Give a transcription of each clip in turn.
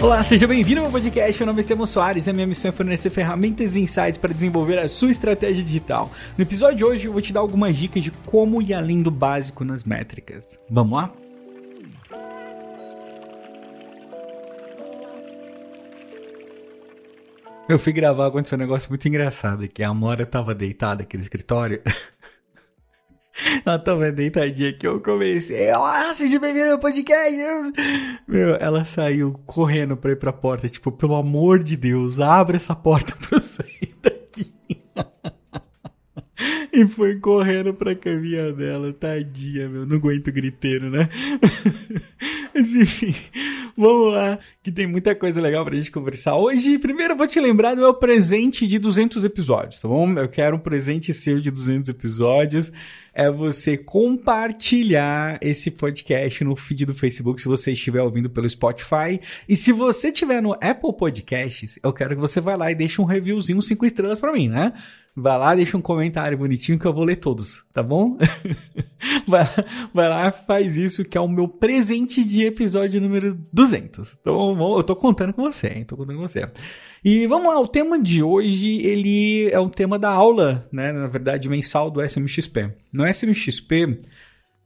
Olá, seja bem-vindo ao meu podcast. Meu nome é Estevão Soares e a minha missão é fornecer ferramentas e insights para desenvolver a sua estratégia digital. No episódio de hoje eu vou te dar algumas dicas de como ir além do básico nas métricas. Vamos lá? Eu fui gravar, aconteceu um negócio muito engraçado aqui. A Amora tava deitada aqui no escritório. Ela tava deitadinha aqui, eu comecei. Ah, seja bem-vindo ao podcast. Meu, ela saiu correndo pra ir pra porta. Tipo, pelo amor de Deus, abre essa porta pra eu sair daqui. e foi correndo pra caminha dela. Tadinha, meu. Não aguento griteiro, né? Mas enfim, vamos lá, que tem muita coisa legal pra gente conversar. Hoje, primeiro eu vou te lembrar do meu presente de 200 episódios, tá bom? Eu quero um presente seu de 200 episódios é você compartilhar esse podcast no feed do Facebook se você estiver ouvindo pelo Spotify. E se você estiver no Apple Podcasts, eu quero que você vá lá e deixe um reviewzinho 5 estrelas para mim, né? Vai lá, deixa um comentário bonitinho que eu vou ler todos, tá bom? vai, lá, vai lá, faz isso que é o meu presente de episódio número 200. Então, eu tô contando com você, hein? Tô contando com você. E vamos lá, o tema de hoje, ele é um tema da aula, né? Na verdade, mensal do SMXP. No SMXP,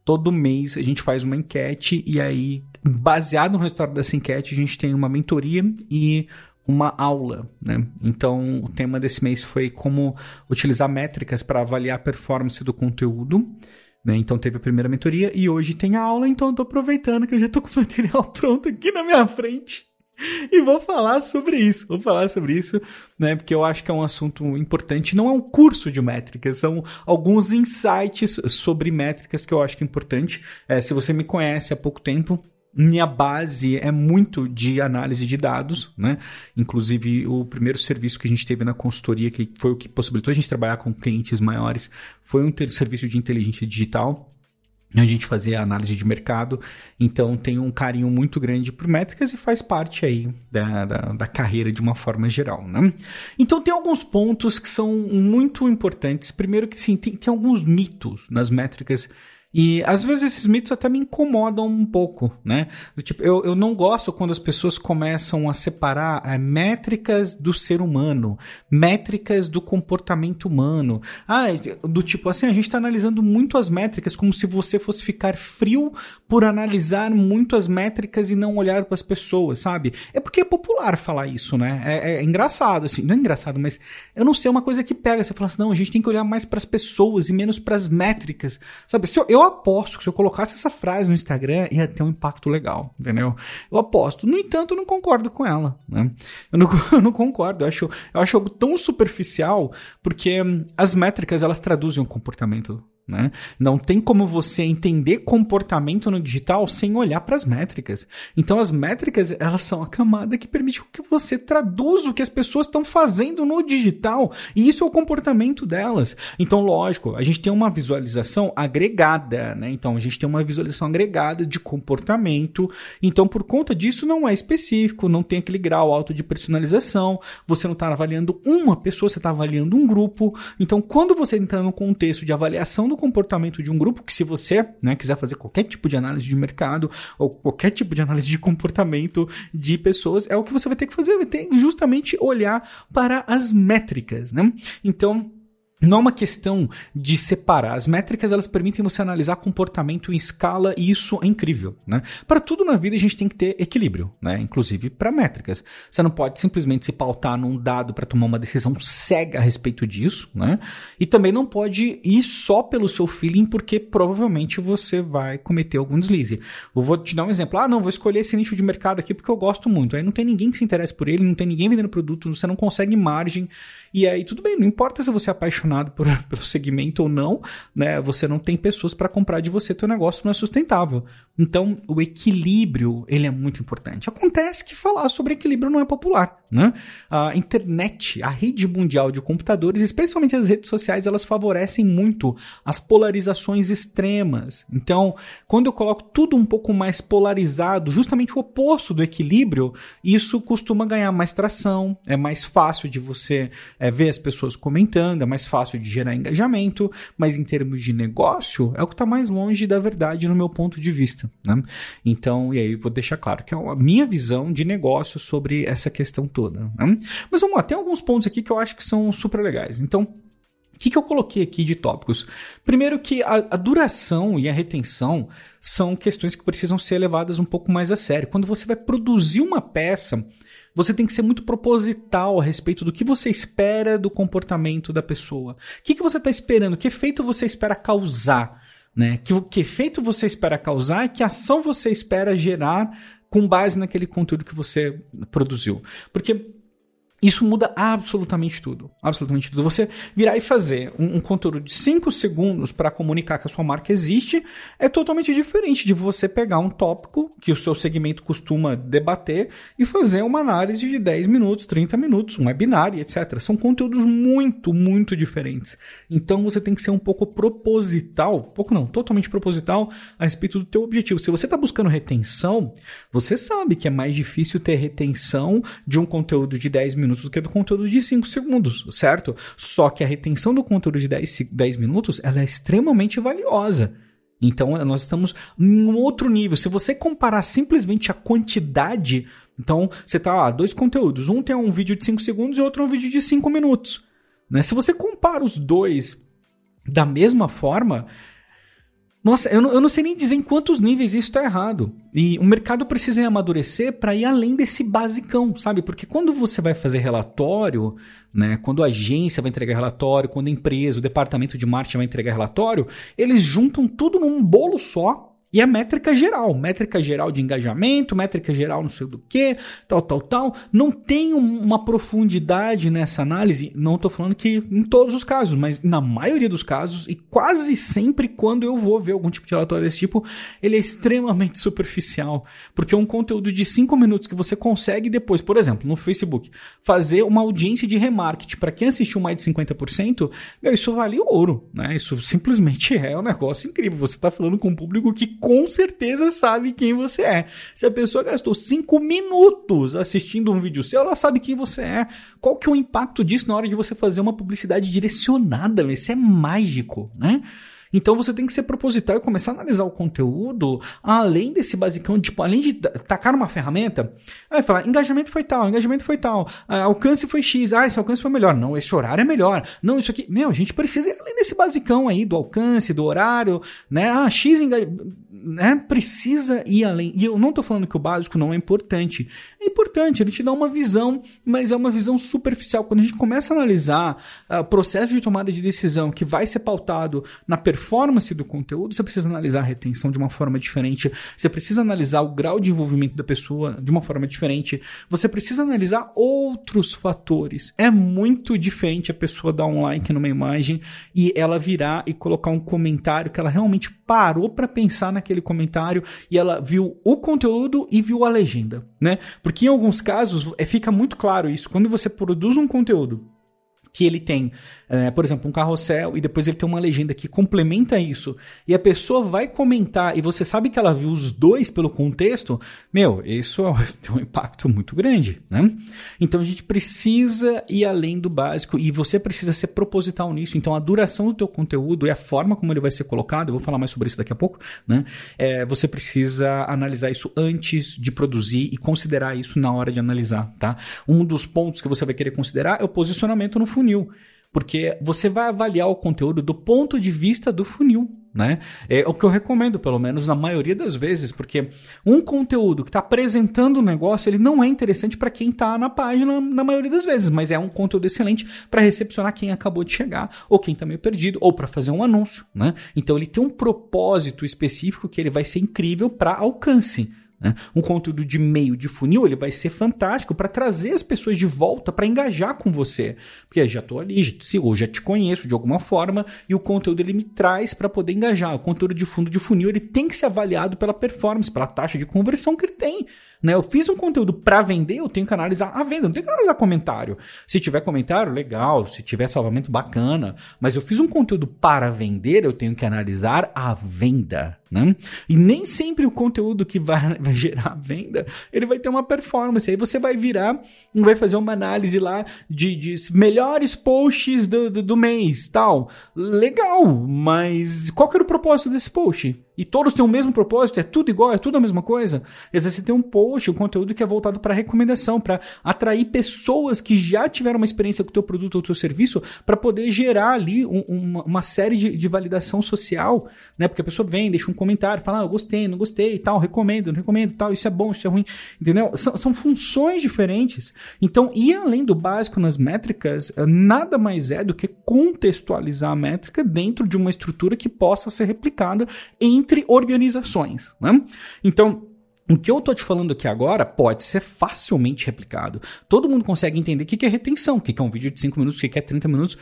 todo mês a gente faz uma enquete e aí, baseado no resultado dessa enquete, a gente tem uma mentoria e uma aula, né? Então, o tema desse mês foi como utilizar métricas para avaliar a performance do conteúdo. Né? Então teve a primeira mentoria e hoje tem a aula, então tô aproveitando que eu já tô com o material pronto aqui na minha frente. E vou falar sobre isso, vou falar sobre isso, né? Porque eu acho que é um assunto importante. Não é um curso de métricas, são alguns insights sobre métricas que eu acho que é importante. É, se você me conhece há pouco tempo, minha base é muito de análise de dados, né? Inclusive, o primeiro serviço que a gente teve na consultoria, que foi o que possibilitou a gente trabalhar com clientes maiores, foi um serviço de inteligência digital. A gente fazia análise de mercado, então tem um carinho muito grande por métricas e faz parte aí da, da, da carreira de uma forma geral, né? Então tem alguns pontos que são muito importantes. Primeiro que sim, tem, tem alguns mitos nas métricas e às vezes esses mitos até me incomodam um pouco, né? Do tipo, eu, eu não gosto quando as pessoas começam a separar é, métricas do ser humano, métricas do comportamento humano. Ah, do tipo assim, a gente está analisando muito as métricas como se você fosse ficar frio por analisar muito as métricas e não olhar para as pessoas, sabe? É porque é popular falar isso, né? É, é, engraçado, assim, não é engraçado, mas eu não sei, é uma coisa que pega. Você fala assim, não, a gente tem que olhar mais para as pessoas e menos para as métricas, sabe? Se eu, eu aposto que se eu colocasse essa frase no Instagram, ia ter um impacto legal, entendeu? Eu aposto. No entanto, eu não concordo com ela, né? Eu não, eu não concordo. Eu acho, eu acho algo tão superficial, porque hum, as métricas, elas traduzem o comportamento né? Não tem como você entender comportamento no digital sem olhar para as métricas. Então, as métricas elas são a camada que permite que você traduza o que as pessoas estão fazendo no digital. E isso é o comportamento delas. Então, lógico, a gente tem uma visualização agregada. Né? Então, a gente tem uma visualização agregada de comportamento. Então, por conta disso, não é específico, não tem aquele grau alto de personalização. Você não está avaliando uma pessoa, você está avaliando um grupo. Então, quando você entra no contexto de avaliação do comportamento de um grupo, que se você né, quiser fazer qualquer tipo de análise de mercado ou qualquer tipo de análise de comportamento de pessoas, é o que você vai ter que fazer, vai ter justamente olhar para as métricas, né? Então, não é uma questão de separar. As métricas elas permitem você analisar comportamento em escala e isso é incrível, né? Para tudo na vida a gente tem que ter equilíbrio, né? Inclusive para métricas. Você não pode simplesmente se pautar num dado para tomar uma decisão cega a respeito disso, né? E também não pode ir só pelo seu feeling porque provavelmente você vai cometer algum deslize. Eu vou te dar um exemplo. Ah, não, vou escolher esse nicho de mercado aqui porque eu gosto muito. Aí não tem ninguém que se interesse por ele, não tem ninguém vendendo produto, você não consegue margem. E aí tudo bem, não importa se você é apaixonado apaixonado por, pelo segmento ou não, né? Você não tem pessoas para comprar de você, teu negócio não é sustentável. Então, o equilíbrio, ele é muito importante. Acontece que falar sobre equilíbrio não é popular, né? A internet, a rede mundial de computadores, especialmente as redes sociais, elas favorecem muito as polarizações extremas. Então, quando eu coloco tudo um pouco mais polarizado, justamente o oposto do equilíbrio, isso costuma ganhar mais tração, é mais fácil de você é, ver as pessoas comentando, é mais fácil de gerar engajamento, mas em termos de negócio, é o que está mais longe da verdade no meu ponto de vista. Né? Então, e aí vou deixar claro que é a minha visão de negócio sobre essa questão toda. Né? Mas vamos lá, tem alguns pontos aqui que eu acho que são super legais. Então, o que, que eu coloquei aqui de tópicos? Primeiro que a, a, duração e a retenção são questões que precisam ser levadas um pouco mais a sério. Quando você vai produzir uma peça, você tem que ser muito proposital a respeito do que você espera do comportamento da pessoa. O que, que você está esperando? Que efeito você espera causar? Né? Que, que efeito você espera causar e que ação você espera gerar com base naquele conteúdo que você produziu. Porque isso muda absolutamente tudo. Absolutamente tudo. Você virar e fazer um, um conteúdo de 5 segundos para comunicar que a sua marca existe é totalmente diferente de você pegar um tópico que o seu segmento costuma debater e fazer uma análise de 10 minutos, 30 minutos, um webinar, etc. São conteúdos muito, muito diferentes. Então você tem que ser um pouco proposital, pouco não, totalmente proposital a respeito do teu objetivo. Se você está buscando retenção, você sabe que é mais difícil ter retenção de um conteúdo de 10 minutos do que do conteúdo de 5 segundos, certo? Só que a retenção do conteúdo de 10, 10 minutos ela é extremamente valiosa. Então nós estamos em outro nível. Se você comparar simplesmente a quantidade, então você tá lá, dois conteúdos. Um tem um vídeo de 5 segundos e outro um vídeo de 5 minutos. Né? Se você compara os dois da mesma forma, nossa, eu não, eu não sei nem dizer em quantos níveis isso está errado. E o mercado precisa amadurecer para ir além desse basicão, sabe? Porque quando você vai fazer relatório, né? Quando a agência vai entregar relatório, quando a empresa, o departamento de marketing vai entregar relatório, eles juntam tudo num bolo só e a métrica geral, métrica geral de engajamento, métrica geral não sei do que, tal, tal, tal. Não tem uma profundidade nessa análise. Não estou falando que em todos os casos, mas na maioria dos casos, e quase sempre quando eu vou ver algum tipo de relatório desse tipo, ele é extremamente superficial. Porque é um conteúdo de 5 minutos que você consegue depois, por exemplo, no Facebook, fazer uma audiência de remarketing. Para quem assistiu mais de 50%, meu, isso vale ouro. Né? Isso simplesmente é um negócio incrível. Você está falando com um público que com certeza sabe quem você é. Se a pessoa gastou cinco minutos assistindo um vídeo seu, ela sabe quem você é. Qual que é o impacto disso na hora de você fazer uma publicidade direcionada? Isso é mágico, né? Então você tem que ser proposital e começar a analisar o conteúdo além desse basicão, tipo, além de tacar uma ferramenta, aí falar, engajamento foi tal, engajamento foi tal, ah, alcance foi X, ah, esse alcance foi melhor, não, esse horário é melhor, não, isso aqui, meu, a gente precisa ir além desse basicão aí, do alcance, do horário, né, ah, X engajamento, né, precisa ir além. E eu não estou falando que o básico não é importante. É importante, ele te dá uma visão, mas é uma visão superficial. Quando a gente começa a analisar o uh, processo de tomada de decisão que vai ser pautado na performance do conteúdo, você precisa analisar a retenção de uma forma diferente, você precisa analisar o grau de envolvimento da pessoa de uma forma diferente, você precisa analisar outros fatores. É muito diferente a pessoa dar um like numa imagem e ela virar e colocar um comentário que ela realmente parou para pensar naquele comentário e ela viu o conteúdo e viu a legenda, né? Porque em alguns casos é, fica muito claro isso. Quando você produz um conteúdo que ele tem, é, por exemplo, um carrossel e depois ele tem uma legenda que complementa isso, e a pessoa vai comentar e você sabe que ela viu os dois pelo contexto, meu, isso tem um impacto muito grande, né? Então a gente precisa ir além do básico e você precisa ser proposital nisso. Então a duração do teu conteúdo e a forma como ele vai ser colocado, eu vou falar mais sobre isso daqui a pouco, né? É, você precisa analisar isso antes de produzir e considerar isso na hora de analisar, tá? Um dos pontos que você vai querer considerar é o posicionamento no funil. Porque você vai avaliar o conteúdo do ponto de vista do funil. Né? É o que eu recomendo, pelo menos na maioria das vezes, porque um conteúdo que está apresentando o um negócio, ele não é interessante para quem está na página na maioria das vezes, mas é um conteúdo excelente para recepcionar quem acabou de chegar, ou quem está meio perdido, ou para fazer um anúncio. Né? Então ele tem um propósito específico que ele vai ser incrível para alcance. Né? Um conteúdo de meio de funil ele vai ser fantástico para trazer as pessoas de volta para engajar com você. Porque já estou ali, ou já te conheço de alguma forma e o conteúdo ele me traz para poder engajar. O conteúdo de fundo de funil ele tem que ser avaliado pela performance, pela taxa de conversão que ele tem. Né? Eu fiz um conteúdo para vender, eu tenho que analisar a venda, não tenho que analisar comentário. Se tiver comentário, legal. Se tiver salvamento, bacana. Mas eu fiz um conteúdo para vender, eu tenho que analisar a venda. Né? E nem sempre o conteúdo que vai, vai gerar venda, ele vai ter uma performance. Aí você vai virar e vai fazer uma análise lá de, de melhores posts do, do, do mês, tal. Legal, mas qual que era o propósito desse post? E todos têm o mesmo propósito, é tudo igual, é tudo a mesma coisa. Às vezes você tem um post, um conteúdo que é voltado para recomendação, para atrair pessoas que já tiveram uma experiência com o teu produto ou teu serviço, para poder gerar ali um, uma, uma, série de, de, validação social, né? Porque a pessoa vem, deixa um comentário, fala, ah, eu gostei, não gostei, tal, recomendo, não recomendo, tal, isso é bom, isso é ruim, entendeu? São, são funções diferentes. Então, ir além do básico nas métricas, eh, nada mais é do que contextualizar a métrica dentro de uma estrutura que possa ser replicada em entre organizações. Né? Então, o que eu tô te falando aqui agora pode ser facilmente replicado. Todo mundo consegue entender o que é retenção, o que é um vídeo de 5 minutos, o que é 30 minutos.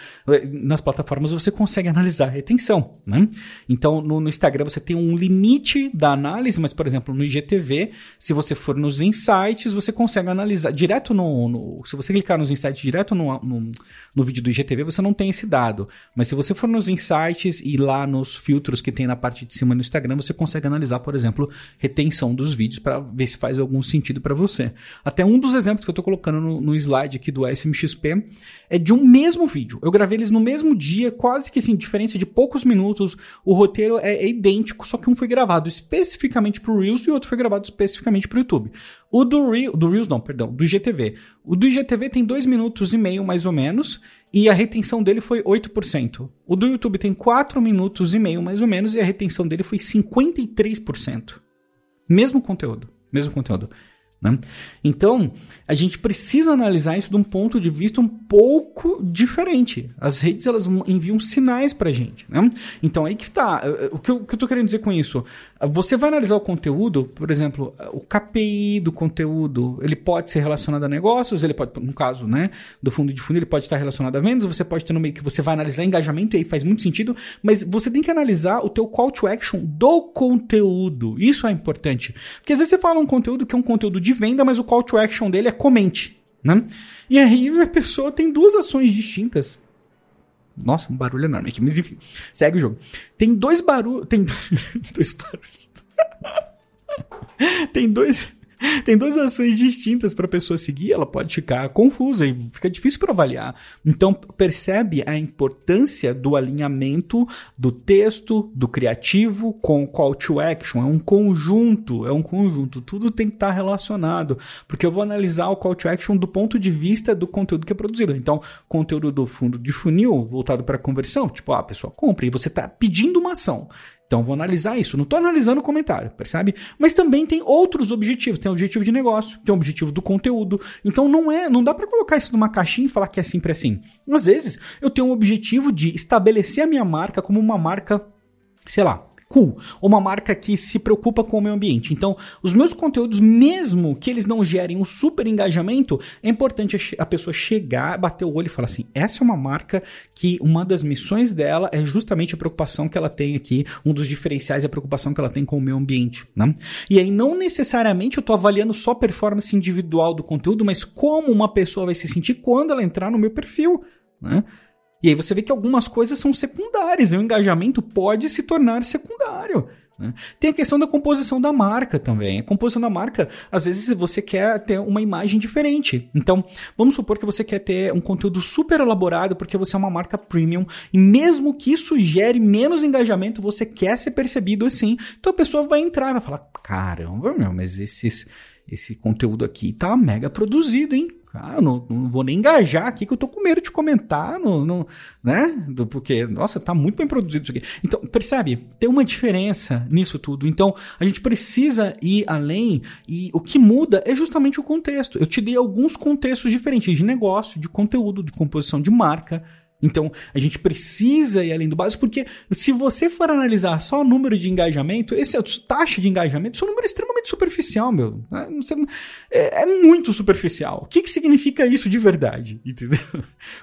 Nas plataformas você consegue analisar a retenção. Né? Então, no, no, Instagram você tem um limite da análise, mas, por exemplo, no IGTV, se você for nos insights, você consegue analisar direto no. no se você clicar nos insights direto no, no, no vídeo do IGTV, você não tem esse dado. Mas se você for nos insights e lá nos filtros que tem na parte de cima no Instagram, você consegue analisar, por exemplo, retenção dos vídeos vídeos para ver se faz algum sentido para você. Até um dos exemplos que eu estou colocando no, no, slide aqui do SMXP é de um mesmo vídeo. Eu gravei eles no mesmo dia, quase que assim, diferença de poucos minutos. O roteiro é, é idêntico, só que um foi gravado especificamente para o Reels e o outro foi gravado especificamente para o YouTube. O do, Reels, do Reels, não, perdão, do IGTV. O do IGTV tem dois minutos e meio, mais ou menos, e a retenção dele foi 8%. O do YouTube tem 4 minutos e meio, mais ou menos, e a retenção dele foi 53%. Mesmo conteúdo. Mesmo conteúdo. Né? Então, a gente precisa analisar isso de um ponto de vista um pouco diferente. As redes elas enviam sinais para a gente. Né? Então, aí que está. O que eu, o que eu tô querendo dizer com isso? Você vai analisar o conteúdo, por exemplo, o KPI do conteúdo, ele pode ser relacionado a negócios, ele pode, no caso né, do fundo de fundo, ele pode estar relacionado a vendas, você pode ter no meio que você vai analisar engajamento, e aí faz muito sentido, mas você tem que analisar o teu call to action do conteúdo. Isso é importante. Porque às vezes você fala um conteúdo que é um conteúdo de de venda, mas o call to action dele é comente. Né? E aí a pessoa tem duas ações distintas. Nossa, um barulho enorme aqui, mas enfim, segue o jogo. Tem dois barulhos. Tem dois barulhos. tem dois tem duas ações distintas para a pessoa seguir, ela pode ficar confusa e fica difícil para avaliar. Então, percebe a importância do alinhamento do texto, do criativo com o call to action. É um conjunto, é um conjunto. Tudo tem que estar tá relacionado, porque eu vou analisar o call to action do ponto de vista do conteúdo que é produzido. Então, conteúdo do fundo de funil voltado para conversão, tipo, ah, a pessoa compra e você está pedindo uma ação. Então vou analisar isso. Não estou analisando o comentário, percebe? Mas também tem outros objetivos. Tem o objetivo de negócio, tem o objetivo do conteúdo. Então não é, não dá para colocar isso numa caixinha e falar que é sempre assim. Às vezes eu tenho um objetivo de estabelecer a minha marca como uma marca, sei lá, cool, uma marca que se preocupa com o meio ambiente. Então, os meus conteúdos, mesmo que eles não gerem um super engajamento, é importante a pessoa chegar, bater o olho e falar assim: essa é uma marca que uma das missões dela é justamente a preocupação que ela tem aqui, um dos diferenciais é a preocupação que ela tem com o meio ambiente. Né? E aí, não necessariamente eu estou avaliando só a performance individual do conteúdo, mas como uma pessoa vai se sentir quando ela entrar no meu perfil. Né? E aí você vê que algumas coisas são secundárias, e o engajamento pode se tornar secundário. Né? Tem a questão da composição da marca também. A composição da marca, às vezes você quer ter uma imagem diferente. Então, vamos supor que você quer ter um conteúdo super elaborado porque você é uma marca premium e mesmo que isso gere menos engajamento, você quer ser percebido assim. Então a pessoa vai entrar e vai falar: caramba, meu, mas esses, esse conteúdo aqui tá mega produzido, hein? Ah, não, não, vou nem engajar aqui, que eu tô com medo de comentar, no, no, né? Porque, nossa, tá muito bem produzido isso aqui. Então, percebe? Tem uma diferença nisso tudo. Então, a gente precisa ir além e o que muda é justamente o contexto. Eu te dei alguns contextos diferentes de negócio, de conteúdo, de composição de marca, então, a gente precisa ir além do básico, porque se você for analisar só o número de engajamento, esse é taxa de engajamento, isso é um número extremamente superficial, meu. É, é muito superficial. O que, que significa isso de verdade? Entendeu?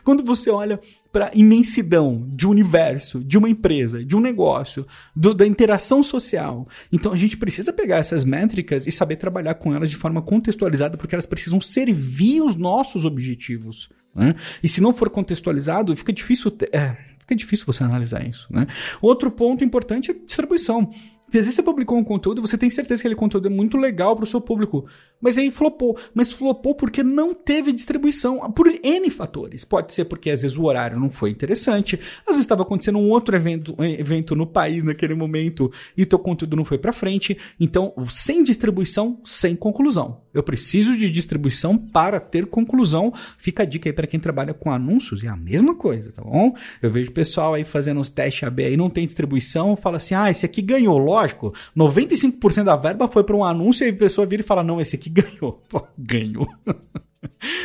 Quando você olha para imensidão de um universo, de uma empresa, de um negócio, do, da interação social. Então a gente precisa pegar essas métricas e saber trabalhar com elas de forma contextualizada, porque elas precisam servir os nossos objetivos. Né? E se não for contextualizado, fica difícil. É, fica difícil você analisar isso. Né? Outro ponto importante é distribuição. Às vezes você publicou um conteúdo e você tem certeza que aquele conteúdo é muito legal para o seu público. Mas aí flopou. Mas flopou porque não teve distribuição por N fatores. Pode ser porque às vezes o horário não foi interessante, às vezes estava acontecendo um outro evento, evento no país naquele momento e teu conteúdo não foi para frente. Então, sem distribuição, sem conclusão. Eu preciso de distribuição para ter conclusão. Fica a dica aí para quem trabalha com anúncios, é a mesma coisa, tá bom? Eu vejo pessoal aí fazendo uns testes AB aí, não tem distribuição, fala assim: "Ah, esse aqui ganhou". Lógico, 95% da verba foi para um anúncio e a pessoa vira e fala: "Não, esse aqui ganhou. Pô, ganhou.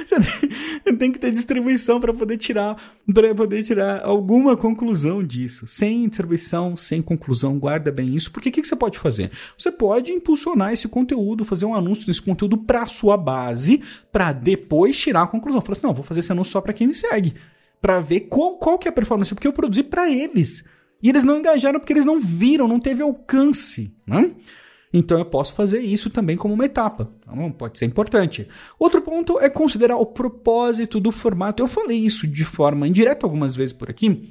Você tem, tem, que ter distribuição para poder tirar para poder tirar alguma conclusão disso. Sem distribuição, sem conclusão, guarda bem isso. Porque o que, que, você pode fazer? Você pode impulsionar esse conteúdo, fazer um anúncio desse conteúdo para sua base, para depois tirar a conclusão. Falar assim, não, vou fazer esse anúncio só para quem me segue, para ver qual, qual que é a performance, porque eu produzi para eles. E eles não engajaram porque eles não viram, não teve alcance, né? Então eu posso fazer isso também como uma etapa. Então, pode ser importante. Outro ponto é considerar o propósito do formato. Eu falei isso de forma indireta algumas vezes por aqui,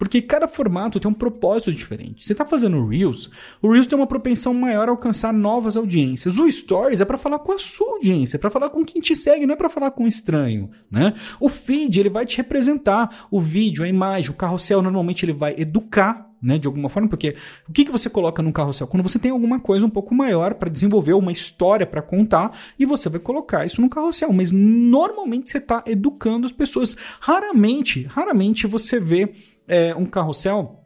porque cada formato tem um propósito diferente. Você está fazendo Reels, o Reels tem uma propensão maior a alcançar novas audiências. O Stories é para falar com a sua audiência, é para falar com quem te segue, não é para falar com um estranho, né? O feed, ele vai te representar. O vídeo, a imagem, o carrossel, normalmente ele vai educar né, de alguma forma, porque o que, que você coloca num carrossel? Quando você tem alguma coisa um pouco maior para desenvolver, uma história para contar, e você vai colocar isso no carrossel. Mas normalmente você está educando as pessoas. Raramente, raramente você vê é, um carrossel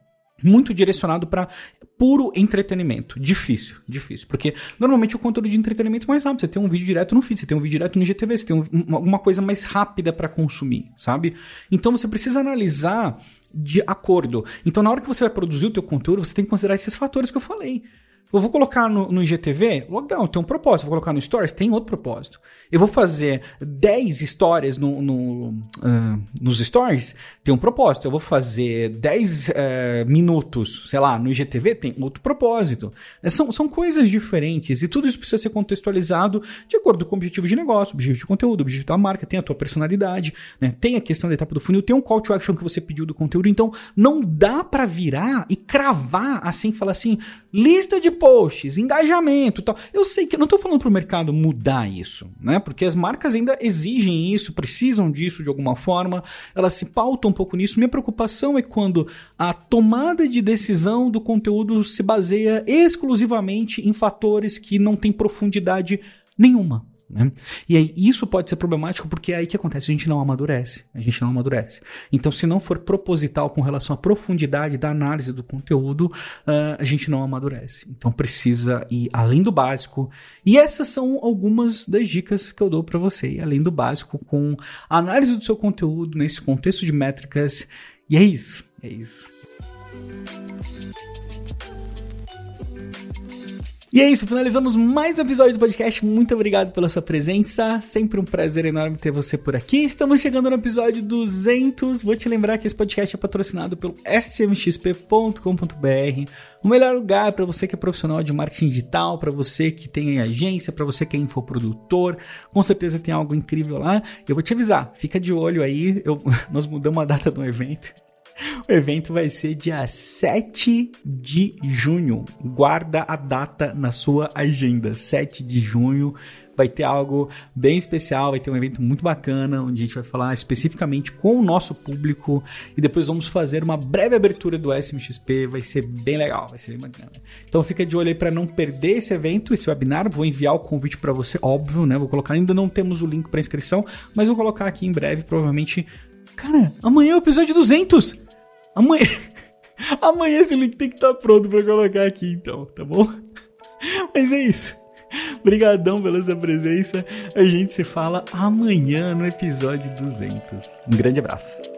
muito direcionado para puro entretenimento. Difícil, difícil. Porque normalmente o conteúdo de entretenimento é mais rápido. Você tem um vídeo direto no feed, você tem um vídeo direto no IGTV, você tem um, uma coisa mais rápida para consumir, sabe? Então você precisa analisar de acordo. Então, na hora que você vai produzir o teu conteúdo, você tem que considerar esses fatores que eu falei. Eu vou colocar no, no IGTV, legal, tem um propósito. Vou colocar no Stories, tem outro propósito. Eu vou fazer 10 histórias no, no uh, nos Stories, tem um propósito. Eu vou fazer 10 uh, eh, minutos, sei lá, no IGTV, tem outro propósito. É, são, são coisas diferentes e tudo isso precisa ser contextualizado de acordo com o objetivo de negócio, objetivo de conteúdo, objetivo da marca, tem a tua personalidade, né? tem a questão da etapa do funil, tem um call to action que você pediu do conteúdo. Então, não dá para virar e cravar assim, falar assim, lista de posts, engajamento tal. Eu sei que eu não estou falando para o mercado mudar isso, né? Porque as marcas ainda exigem isso, precisam disso de alguma forma, elas se pautam um pouco nisso. Minha preocupação é quando a tomada de decisão do conteúdo se baseia exclusivamente em fatores que não têm profundidade nenhuma. Né? E aí isso pode ser problemático porque é aí que acontece, a gente não amadurece, a gente não amadurece. Então, se não for proposital com relação à profundidade da análise do conteúdo, uh, a gente não amadurece. Então, precisa ir além do básico. E essas são algumas das dicas que eu dou para você, além do básico, com a análise do seu conteúdo nesse contexto de métricas. E é isso, é isso. E é isso, finalizamos mais um episódio do podcast. Muito obrigado pela sua presença. Sempre um prazer enorme ter você por aqui. Estamos chegando no episódio 200. Vou te lembrar que esse podcast é patrocinado pelo smxp.com.br, o melhor lugar para você que é profissional de marketing digital, para você que tem agência, para você que é infoprodutor. Com certeza tem algo incrível lá. Eu vou te avisar, fica de olho aí. Eu, nós mudamos a data do evento. O evento vai ser dia 7 de junho. Guarda a data na sua agenda. 7 de junho vai ter algo bem especial, vai ter um evento muito bacana, onde a gente vai falar especificamente com o nosso público e depois vamos fazer uma breve abertura do SMXP, vai ser bem legal, vai ser bem bacana. Então fica de olho aí para não perder esse evento, esse webinar, vou enviar o convite para você, óbvio, né? Vou colocar, ainda não temos o link para inscrição, mas vou colocar aqui em breve, provavelmente Cara, amanhã é o episódio 200. Amanhã. Amanhã esse link tem que estar tá pronto para colocar aqui, então, tá bom? Mas é isso. Obrigadão pela sua presença. A gente se fala amanhã no episódio 200. Um grande abraço.